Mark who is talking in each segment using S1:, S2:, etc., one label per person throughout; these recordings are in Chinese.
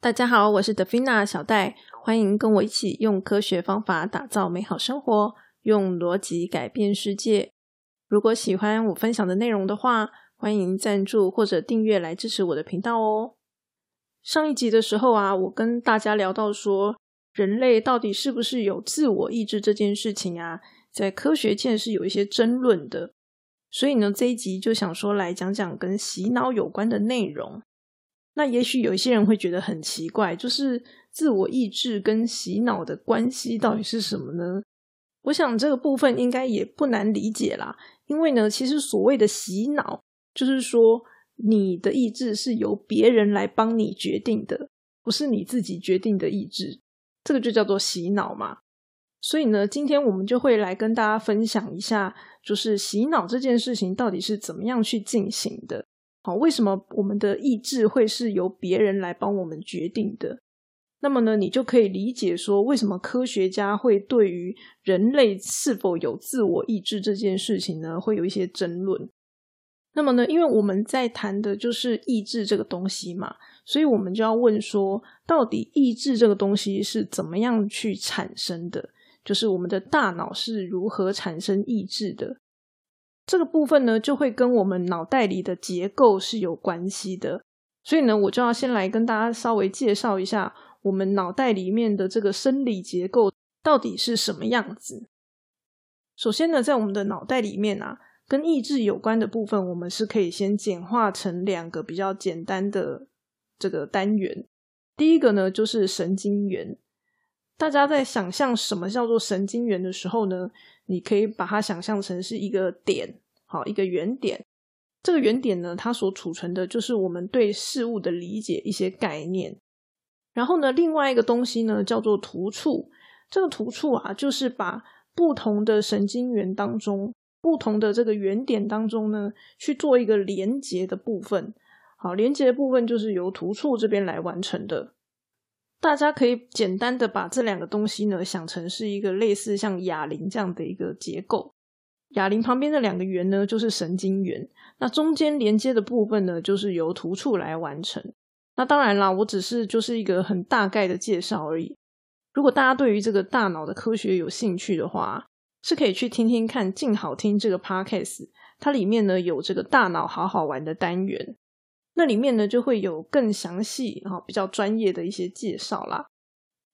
S1: 大家好，我是德菲娜小戴，欢迎跟我一起用科学方法打造美好生活，用逻辑改变世界。如果喜欢我分享的内容的话，欢迎赞助或者订阅来支持我的频道哦。上一集的时候啊，我跟大家聊到说，人类到底是不是有自我意志这件事情啊，在科学界是有一些争论的。所以呢，这一集就想说来讲讲跟洗脑有关的内容。那也许有一些人会觉得很奇怪，就是自我意志跟洗脑的关系到底是什么呢？我想这个部分应该也不难理解啦。因为呢，其实所谓的洗脑，就是说你的意志是由别人来帮你决定的，不是你自己决定的意志，这个就叫做洗脑嘛。所以呢，今天我们就会来跟大家分享一下，就是洗脑这件事情到底是怎么样去进行的。好，为什么我们的意志会是由别人来帮我们决定的？那么呢，你就可以理解说，为什么科学家会对于人类是否有自我意志这件事情呢，会有一些争论。那么呢，因为我们在谈的就是意志这个东西嘛，所以我们就要问说，到底意志这个东西是怎么样去产生的？就是我们的大脑是如何产生意志的？这个部分呢，就会跟我们脑袋里的结构是有关系的。所以呢，我就要先来跟大家稍微介绍一下我们脑袋里面的这个生理结构到底是什么样子。首先呢，在我们的脑袋里面啊，跟意志有关的部分，我们是可以先简化成两个比较简单的这个单元。第一个呢，就是神经元。大家在想象什么叫做神经元的时候呢？你可以把它想象成是一个点，好，一个原点。这个原点呢，它所储存的就是我们对事物的理解一些概念。然后呢，另外一个东西呢，叫做突触。这个突触啊，就是把不同的神经元当中，不同的这个原点当中呢，去做一个连接的部分。好，连接的部分就是由突触这边来完成的。大家可以简单的把这两个东西呢想成是一个类似像哑铃这样的一个结构。哑铃旁边的两个圆呢就是神经元，那中间连接的部分呢就是由突触来完成。那当然啦，我只是就是一个很大概的介绍而已。如果大家对于这个大脑的科学有兴趣的话，是可以去听听看，静好听这个 podcast，它里面呢有这个大脑好好玩的单元。那里面呢就会有更详细、哈比较专业的一些介绍啦。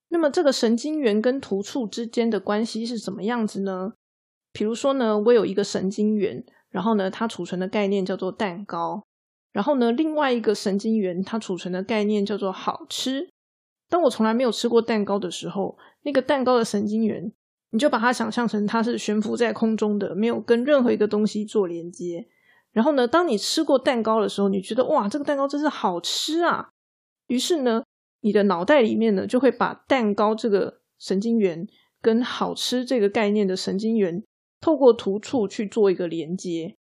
S1: 那么这个神经元跟突触之间的关系是怎么样子呢？比如说呢，我有一个神经元，然后呢它储存的概念叫做蛋糕，然后呢另外一个神经元它储存的概念叫做好吃。当我从来没有吃过蛋糕的时候，那个蛋糕的神经元，你就把它想象成它是悬浮在空中的，没有跟任何一个东西做连接。然后呢，当你吃过蛋糕的时候，你觉得哇，这个蛋糕真是好吃啊！于是呢，你的脑袋里面呢，就会把蛋糕这个神经元跟好吃这个概念的神经元，透过突触去做一个连接。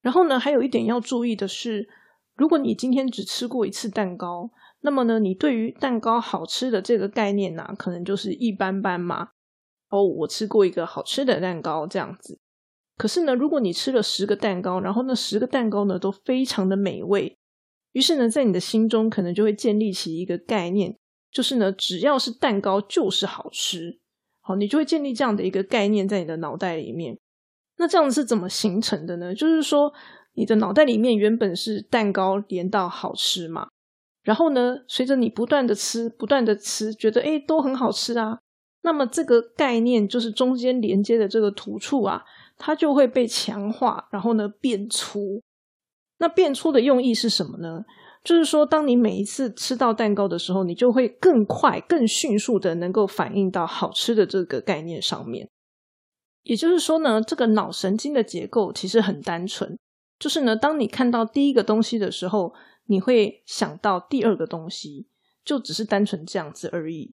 S1: 然后呢，还有一点要注意的是，如果你今天只吃过一次蛋糕，那么呢，你对于蛋糕好吃的这个概念呢，可能就是一般般嘛。哦，我吃过一个好吃的蛋糕，这样子。可是呢，如果你吃了十个蛋糕，然后那十个蛋糕呢都非常的美味，于是呢，在你的心中可能就会建立起一个概念，就是呢，只要是蛋糕就是好吃。好，你就会建立这样的一个概念在你的脑袋里面。那这样子是怎么形成的呢？就是说，你的脑袋里面原本是蛋糕连到好吃嘛，然后呢，随着你不断的吃，不断的吃，觉得诶都很好吃啊。那么这个概念就是中间连接的这个突触啊。它就会被强化，然后呢变粗。那变粗的用意是什么呢？就是说，当你每一次吃到蛋糕的时候，你就会更快、更迅速的能够反应到好吃的这个概念上面。也就是说呢，这个脑神经的结构其实很单纯，就是呢，当你看到第一个东西的时候，你会想到第二个东西，就只是单纯这样子而已。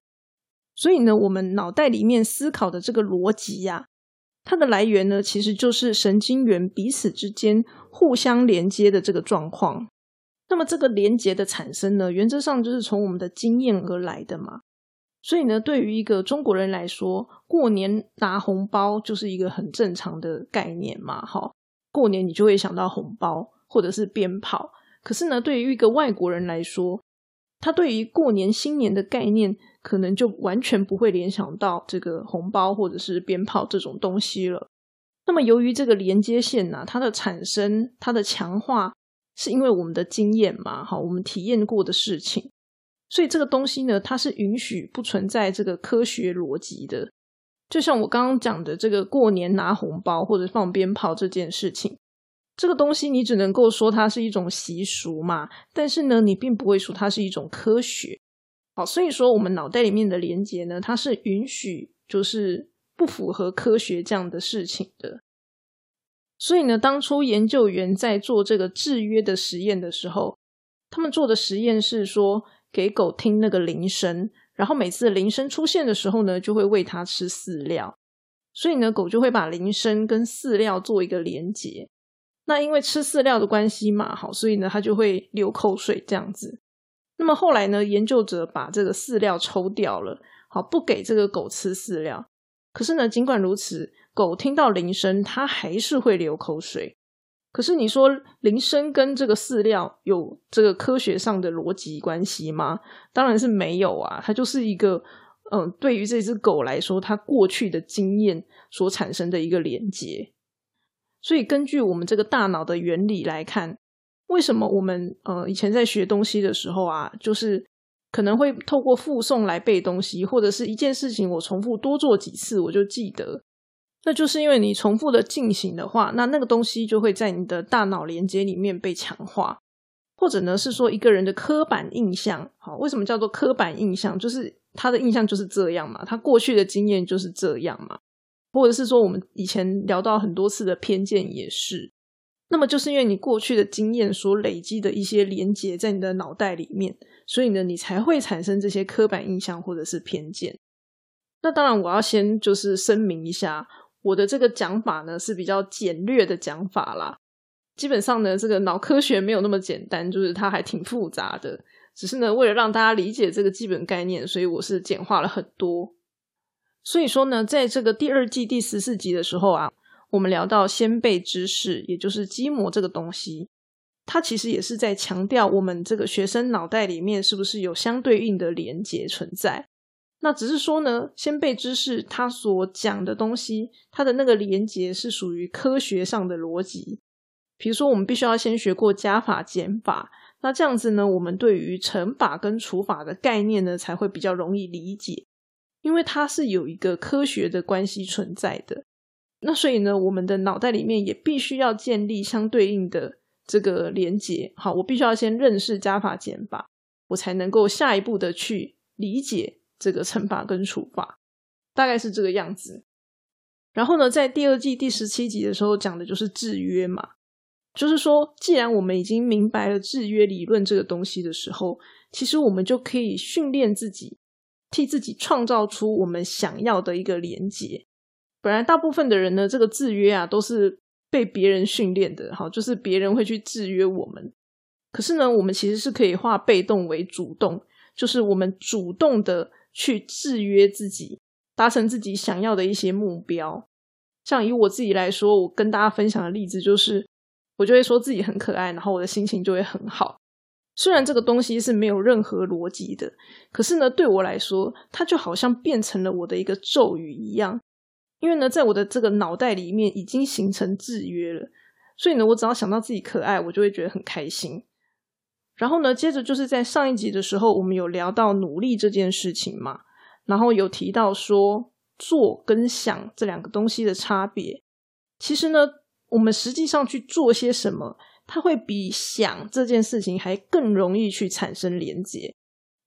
S1: 所以呢，我们脑袋里面思考的这个逻辑呀。它的来源呢，其实就是神经元彼此之间互相连接的这个状况。那么这个连接的产生呢，原则上就是从我们的经验而来的嘛。所以呢，对于一个中国人来说，过年拿红包就是一个很正常的概念嘛。哈，过年你就会想到红包或者是鞭炮。可是呢，对于一个外国人来说，他对于过年新年的概念，可能就完全不会联想到这个红包或者是鞭炮这种东西了。那么，由于这个连接线呢，它的产生、它的强化，是因为我们的经验嘛，好，我们体验过的事情，所以这个东西呢，它是允许不存在这个科学逻辑的。就像我刚刚讲的，这个过年拿红包或者放鞭炮这件事情。这个东西你只能够说它是一种习俗嘛，但是呢，你并不会说它是一种科学。好，所以说我们脑袋里面的连接呢，它是允许就是不符合科学这样的事情的。所以呢，当初研究员在做这个制约的实验的时候，他们做的实验是说给狗听那个铃声，然后每次铃声出现的时候呢，就会喂它吃饲料。所以呢，狗就会把铃声跟饲料做一个连接。那因为吃饲料的关系嘛，好，所以呢，它就会流口水这样子。那么后来呢，研究者把这个饲料抽掉了，好，不给这个狗吃饲料。可是呢，尽管如此，狗听到铃声，它还是会流口水。可是你说铃声跟这个饲料有这个科学上的逻辑关系吗？当然是没有啊，它就是一个嗯，对于这只狗来说，它过去的经验所产生的一个连接。所以，根据我们这个大脑的原理来看，为什么我们呃以前在学东西的时候啊，就是可能会透过复诵来背东西，或者是一件事情我重复多做几次我就记得，那就是因为你重复的进行的话，那那个东西就会在你的大脑连接里面被强化，或者呢是说一个人的刻板印象，好，为什么叫做刻板印象？就是他的印象就是这样嘛，他过去的经验就是这样嘛。或者是说，我们以前聊到很多次的偏见也是，那么就是因为你过去的经验所累积的一些连结在你的脑袋里面，所以呢，你才会产生这些刻板印象或者是偏见。那当然，我要先就是声明一下，我的这个讲法呢是比较简略的讲法啦。基本上呢，这个脑科学没有那么简单，就是它还挺复杂的。只是呢，为了让大家理解这个基本概念，所以我是简化了很多。所以说呢，在这个第二季第十四集的时候啊，我们聊到先辈知识，也就是基模这个东西，它其实也是在强调我们这个学生脑袋里面是不是有相对应的连结存在。那只是说呢，先辈知识它所讲的东西，它的那个连结是属于科学上的逻辑。比如说，我们必须要先学过加法、减法，那这样子呢，我们对于乘法跟除法的概念呢，才会比较容易理解。因为它是有一个科学的关系存在的，那所以呢，我们的脑袋里面也必须要建立相对应的这个连接。好，我必须要先认识加法减法，我才能够下一步的去理解这个乘法跟除法，大概是这个样子。然后呢，在第二季第十七集的时候讲的就是制约嘛，就是说，既然我们已经明白了制约理论这个东西的时候，其实我们就可以训练自己。替自己创造出我们想要的一个连接。本来大部分的人呢，这个制约啊，都是被别人训练的，哈，就是别人会去制约我们。可是呢，我们其实是可以化被动为主动，就是我们主动的去制约自己，达成自己想要的一些目标。像以我自己来说，我跟大家分享的例子就是，我就会说自己很可爱，然后我的心情就会很好。虽然这个东西是没有任何逻辑的，可是呢，对我来说，它就好像变成了我的一个咒语一样。因为呢，在我的这个脑袋里面已经形成制约了，所以呢，我只要想到自己可爱，我就会觉得很开心。然后呢，接着就是在上一集的时候，我们有聊到努力这件事情嘛，然后有提到说做跟想这两个东西的差别。其实呢，我们实际上去做些什么。它会比想这件事情还更容易去产生连接，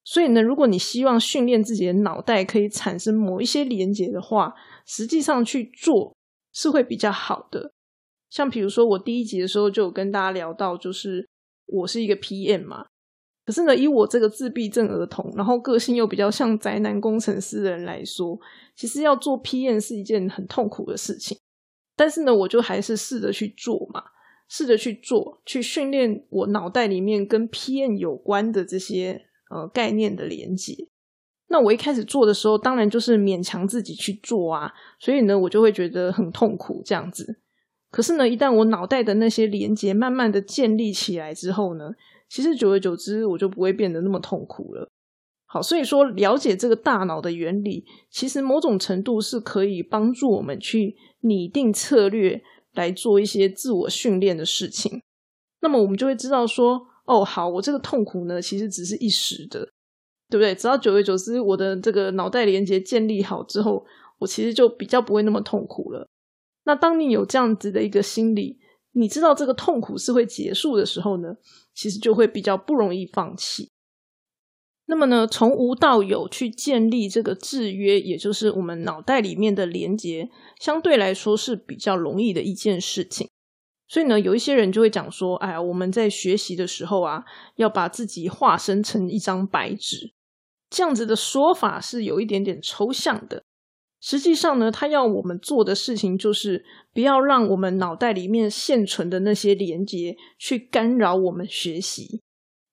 S1: 所以呢，如果你希望训练自己的脑袋可以产生某一些连接的话，实际上去做是会比较好的。像比如说，我第一集的时候就有跟大家聊到，就是我是一个 PM 嘛，可是呢，以我这个自闭症儿童，然后个性又比较像宅男工程师的人来说，其实要做 PM 是一件很痛苦的事情。但是呢，我就还是试着去做嘛。试着去做，去训练我脑袋里面跟 PM 有关的这些呃概念的连接。那我一开始做的时候，当然就是勉强自己去做啊，所以呢，我就会觉得很痛苦这样子。可是呢，一旦我脑袋的那些连接慢慢的建立起来之后呢，其实久而久之，我就不会变得那么痛苦了。好，所以说了解这个大脑的原理，其实某种程度是可以帮助我们去拟定策略，来做一些自我训练的事情。那么我们就会知道说，哦，好，我这个痛苦呢，其实只是一时的，对不对？只要久而久之，我的这个脑袋连接建立好之后，我其实就比较不会那么痛苦了。那当你有这样子的一个心理，你知道这个痛苦是会结束的时候呢，其实就会比较不容易放弃。那么呢，从无到有去建立这个制约，也就是我们脑袋里面的连接，相对来说是比较容易的一件事情。所以呢，有一些人就会讲说：“哎呀，我们在学习的时候啊，要把自己化身成一张白纸。”这样子的说法是有一点点抽象的。实际上呢，他要我们做的事情就是不要让我们脑袋里面现存的那些连接去干扰我们学习。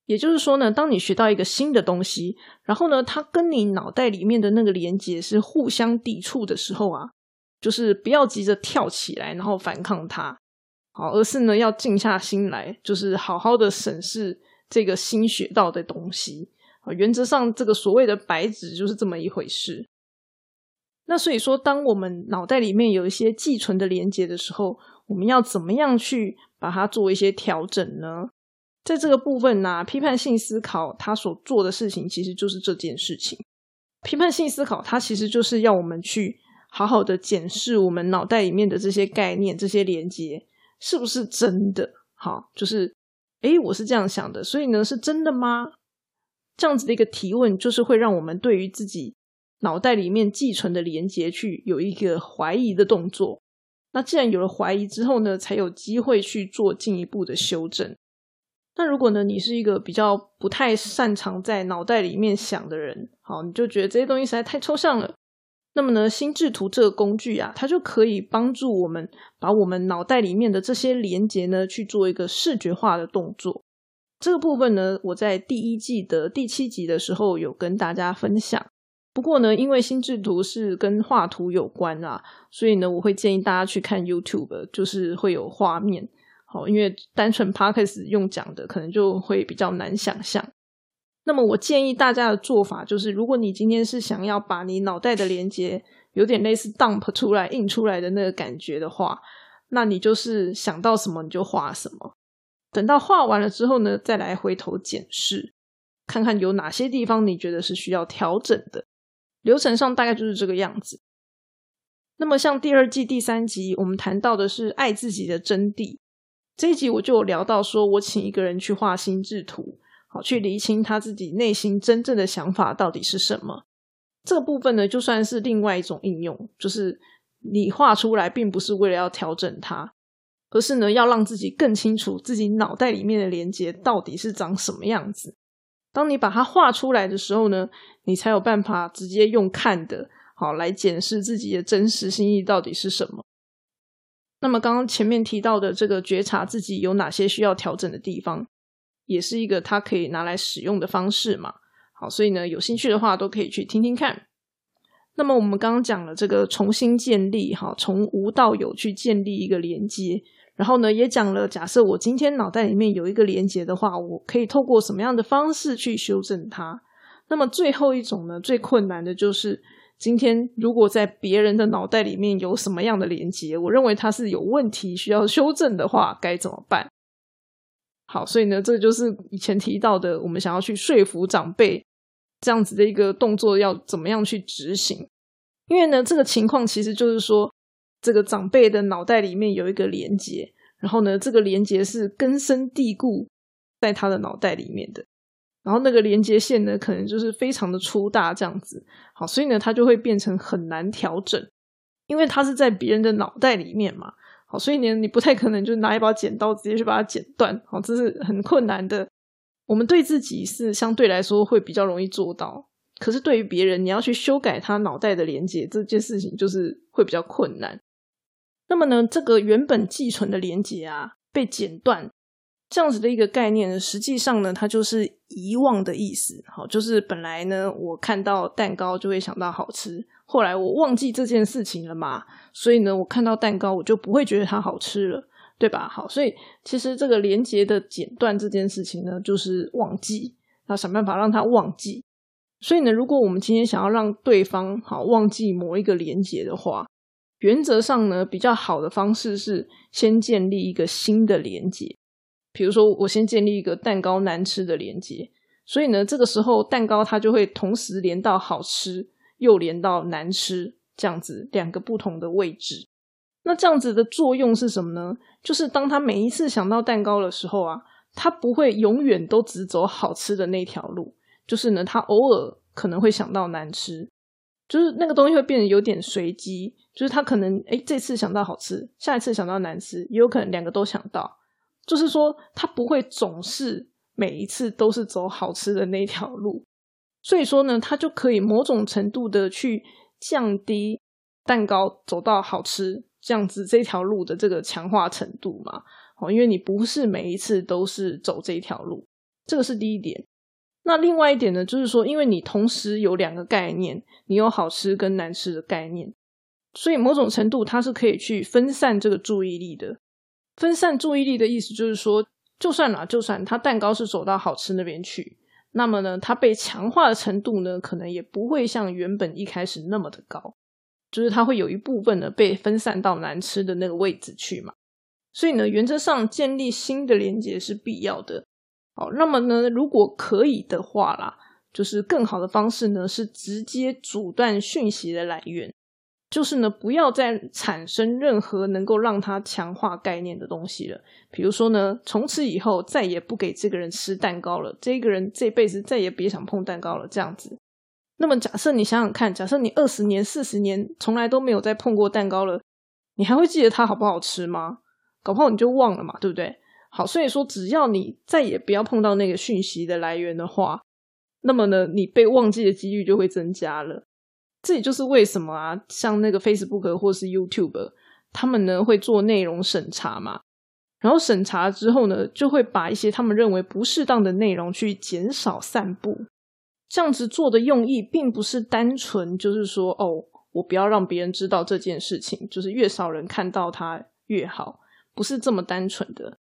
S1: 也就是说呢，当你学到一个新的东西，然后呢，它跟你脑袋里面的那个连接是互相抵触的时候啊，就是不要急着跳起来，然后反抗它，好，而是呢要静下心来，就是好好的审视这个新学到的东西啊。原则上，这个所谓的白纸就是这么一回事。那所以说，当我们脑袋里面有一些寄存的连接的时候，我们要怎么样去把它做一些调整呢？在这个部分呢，批判性思考它所做的事情其实就是这件事情。批判性思考它其实就是要我们去好好的检视我们脑袋里面的这些概念、这些连接是不是真的。好，就是诶，我是这样想的，所以呢，是真的吗？这样子的一个提问，就是会让我们对于自己脑袋里面寄存的连接去有一个怀疑的动作。那既然有了怀疑之后呢，才有机会去做进一步的修正。那如果呢，你是一个比较不太擅长在脑袋里面想的人，好，你就觉得这些东西实在太抽象了。那么呢，心智图这个工具啊，它就可以帮助我们把我们脑袋里面的这些连接呢，去做一个视觉化的动作。这个部分呢，我在第一季的第七集的时候有跟大家分享。不过呢，因为心智图是跟画图有关啊，所以呢，我会建议大家去看 YouTube，就是会有画面。好，因为单纯 podcast 用讲的，可能就会比较难想象。那么，我建议大家的做法就是，如果你今天是想要把你脑袋的连接有点类似 dump 出来、印出来的那个感觉的话，那你就是想到什么你就画什么。等到画完了之后呢，再来回头检视，看看有哪些地方你觉得是需要调整的。流程上大概就是这个样子。那么，像第二季第三集，我们谈到的是爱自己的真谛。这一集我就有聊到，说我请一个人去画心智图，好去厘清他自己内心真正的想法到底是什么。这个部分呢，就算是另外一种应用，就是你画出来，并不是为了要调整它，而是呢，要让自己更清楚自己脑袋里面的连接到底是长什么样子。当你把它画出来的时候呢，你才有办法直接用看的，好来检视自己的真实心意到底是什么。那么刚刚前面提到的这个觉察自己有哪些需要调整的地方，也是一个他可以拿来使用的方式嘛。好，所以呢，有兴趣的话都可以去听听看。那么我们刚刚讲了这个重新建立，哈，从无到有去建立一个连接，然后呢，也讲了假设我今天脑袋里面有一个连接的话，我可以透过什么样的方式去修正它。那么最后一种呢，最困难的就是。今天如果在别人的脑袋里面有什么样的连接，我认为它是有问题需要修正的话，该怎么办？好，所以呢，这就是以前提到的，我们想要去说服长辈这样子的一个动作要怎么样去执行？因为呢，这个情况其实就是说，这个长辈的脑袋里面有一个连接，然后呢，这个连接是根深蒂固在他的脑袋里面的。然后那个连接线呢，可能就是非常的粗大这样子，好，所以呢，它就会变成很难调整，因为它是在别人的脑袋里面嘛，好，所以呢，你不太可能就拿一把剪刀直接去把它剪断，好，这是很困难的。我们对自己是相对来说会比较容易做到，可是对于别人，你要去修改他脑袋的连接这件事情，就是会比较困难。那么呢，这个原本寄存的连接啊，被剪断。这样子的一个概念，实际上呢，它就是遗忘的意思。好，就是本来呢，我看到蛋糕就会想到好吃，后来我忘记这件事情了嘛，所以呢，我看到蛋糕我就不会觉得它好吃了。对吧？好，所以其实这个连接的剪断这件事情呢，就是忘记，要想办法让它忘记。所以呢，如果我们今天想要让对方好忘记某一个连接的话，原则上呢，比较好的方式是先建立一个新的连接。比如说，我先建立一个蛋糕难吃的连接，所以呢，这个时候蛋糕它就会同时连到好吃，又连到难吃，这样子两个不同的位置。那这样子的作用是什么呢？就是当他每一次想到蛋糕的时候啊，他不会永远都只走好吃的那条路。就是呢，他偶尔可能会想到难吃，就是那个东西会变得有点随机。就是他可能哎，这次想到好吃，下一次想到难吃，也有可能两个都想到。就是说，他不会总是每一次都是走好吃的那条路。所以说呢，他就可以某种程度的去降低蛋糕走到好吃这样子这条路的这个强化程度嘛。哦，因为你不是每一次都是走这条路，这个是第一点。那另外一点呢，就是说，因为你同时有两个概念，你有好吃跟难吃的概念，所以某种程度它是可以去分散这个注意力的。分散注意力的意思就是说，就算啦，就算它蛋糕是走到好吃那边去，那么呢，它被强化的程度呢，可能也不会像原本一开始那么的高，就是它会有一部分呢被分散到难吃的那个位置去嘛。所以呢，原则上建立新的连接是必要的。好，那么呢，如果可以的话啦，就是更好的方式呢，是直接阻断讯息的来源，就是呢，不要再产生任何能够让他强化概念的东西了。比如说呢，从此以后再也不给这个人吃蛋糕了，这个人这辈子再也别想碰蛋糕了，这样子。那么假设你想想看，假设你二十年、四十年从来都没有再碰过蛋糕了，你还会记得它好不好吃吗？搞不好你就忘了嘛，对不对？好，所以说只要你再也不要碰到那个讯息的来源的话，那么呢，你被忘记的几率就会增加了。这也就是为什么啊，像那个 Facebook 或是 YouTube，他们呢会做内容审查嘛，然后审查之后呢，就会把一些他们认为不适当的内容去减少散布。这样子做的用意，并不是单纯就是说，哦，我不要让别人知道这件事情，就是越少人看到它越好，不是这么单纯的。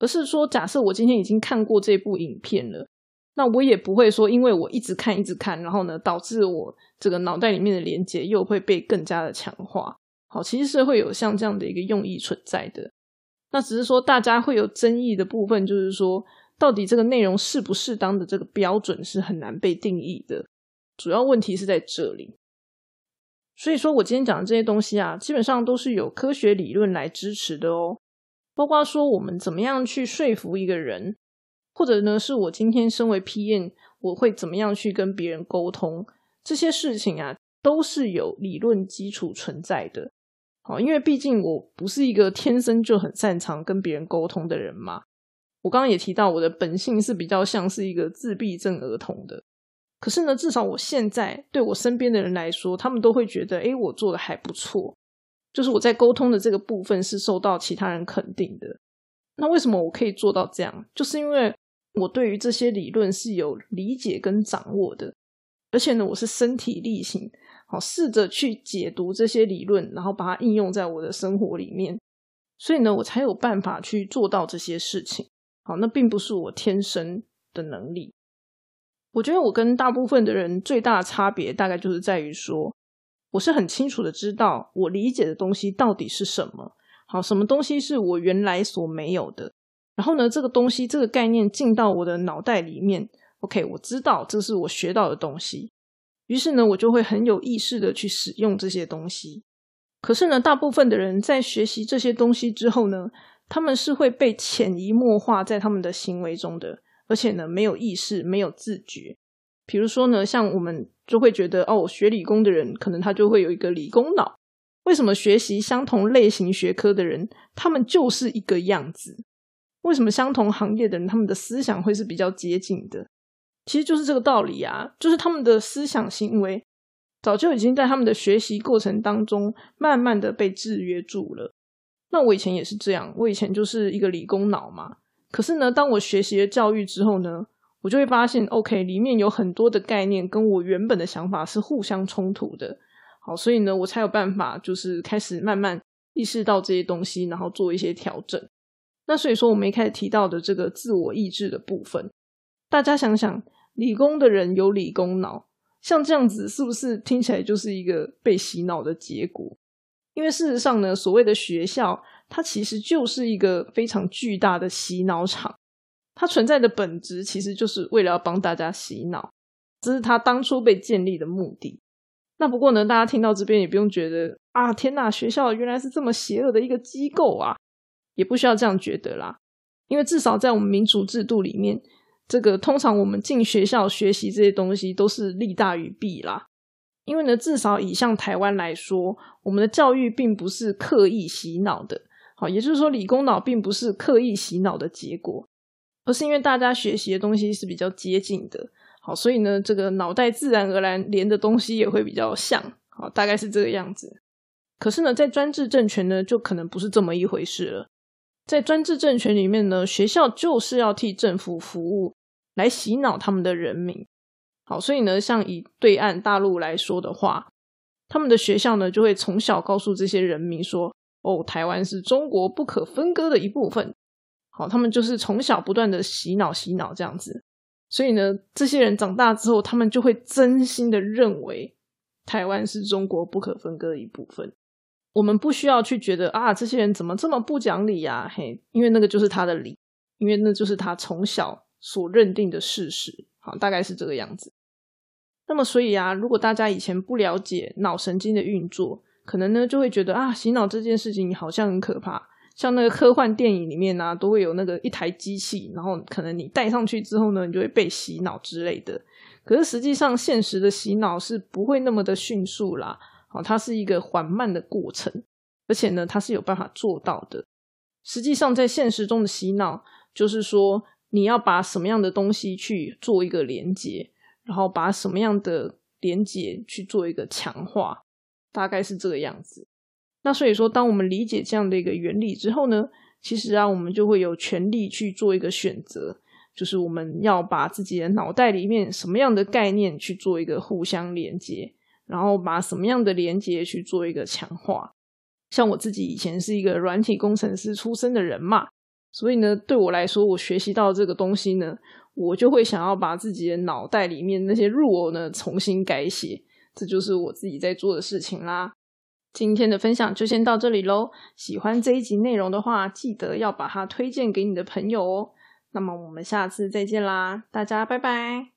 S1: 而是说，假设我今天已经看过这部影片了，那我也不会说，因为我一直看、一直看，然后呢，导致我这个脑袋里面的连接又会被更加的强化。好，其实是会有像这样的一个用意存在的。那只是说，大家会有争议的部分，就是说，到底这个内容适不适当的这个标准是很难被定义的。主要问题是在这里。所以说我今天讲的这些东西啊，基本上都是有科学理论来支持的哦。包括说我们怎么样去说服一个人，或者呢，是我今天身为 PM，我会怎么样去跟别人沟通这些事情啊，都是有理论基础存在的。好，因为毕竟我不是一个天生就很擅长跟别人沟通的人嘛。我刚刚也提到，我的本性是比较像是一个自闭症儿童的。可是呢，至少我现在对我身边的人来说，他们都会觉得，哎，我做的还不错。就是我在沟通的这个部分是受到其他人肯定的。那为什么我可以做到这样？就是因为我对于这些理论是有理解跟掌握的，而且呢，我是身体力行，好试着去解读这些理论，然后把它应用在我的生活里面。所以呢，我才有办法去做到这些事情。好，那并不是我天生的能力。我觉得我跟大部分的人最大的差别，大概就是在于说。我是很清楚的知道我理解的东西到底是什么，好，什么东西是我原来所没有的。然后呢，这个东西这个概念进到我的脑袋里面，OK，我知道这是我学到的东西。于是呢，我就会很有意识的去使用这些东西。可是呢，大部分的人在学习这些东西之后呢，他们是会被潜移默化在他们的行为中的，而且呢，没有意识，没有自觉。比如说呢，像我们就会觉得哦，学理工的人可能他就会有一个理工脑。为什么学习相同类型学科的人，他们就是一个样子？为什么相同行业的人，他们的思想会是比较接近的？其实就是这个道理啊，就是他们的思想行为早就已经在他们的学习过程当中慢慢的被制约住了。那我以前也是这样，我以前就是一个理工脑嘛。可是呢，当我学习了教育之后呢？我就会发现，OK，里面有很多的概念跟我原本的想法是互相冲突的。好，所以呢，我才有办法就是开始慢慢意识到这些东西，然后做一些调整。那所以说，我们一开始提到的这个自我意志的部分，大家想想，理工的人有理工脑，像这样子，是不是听起来就是一个被洗脑的结果？因为事实上呢，所谓的学校，它其实就是一个非常巨大的洗脑场，它存在的本质其实就是为了要帮大家洗脑，这是它当初被建立的目的。那不过呢，大家听到这边也不用觉得啊，天呐，学校原来是这么邪恶的一个机构啊！也不需要这样觉得啦，因为至少在我们民主制度里面，这个通常我们进学校学习这些东西都是利大于弊啦。因为呢，至少以像台湾来说，我们的教育并不是刻意洗脑的，好，也就是说，理工脑并不是刻意洗脑的结果，而是因为大家学习的东西是比较接近的，好，所以呢，这个脑袋自然而然连的东西也会比较像，好，大概是这个样子。可是呢，在专制政权呢，就可能不是这么一回事了。在专制政权里面呢，学校就是要替政府服务，来洗脑他们的人民。好，所以呢，像以对岸大陆来说的话，他们的学校呢，就会从小告诉这些人民说：“哦，台湾是中国不可分割的一部分。”好，他们就是从小不断的洗脑、洗脑这样子。所以呢，这些人长大之后，他们就会真心的认为台湾是中国不可分割的一部分。我们不需要去觉得啊，这些人怎么这么不讲理呀？嘿，因为那个就是他的理，因为那就是他从小所认定的事实。好，大概是这个样子。那么，所以啊，如果大家以前不了解脑神经的运作，可能呢就会觉得啊，洗脑这件事情好像很可怕。像那个科幻电影里面呢，都会有那个一台机器，然后可能你戴上去之后呢，你就会被洗脑之类的。可是实际上，现实的洗脑是不会那么的迅速啦。哦，它是一个缓慢的过程，而且呢，它是有办法做到的。实际上，在现实中的洗脑，就是说你要把什么样的东西去做一个连接，然后把什么样的连接去做一个强化，大概是这个样子。那所以说，当我们理解这样的一个原理之后呢，其实啊，我们就会有权利去做一个选择，就是我们要把自己的脑袋里面什么样的概念去做一个互相连接。然后把什么样的连接去做一个强化？像我自己以前是一个软体工程师出身的人嘛，所以呢，对我来说，我学习到这个东西呢，我就会想要把自己的脑袋里面那些入偶呢重新改写，这就是我自己在做的事情啦。今天的分享就先到这里喽。喜欢这一集内容的话，记得要把它推荐给你的朋友哦。那么我们下次再见啦，大家拜拜。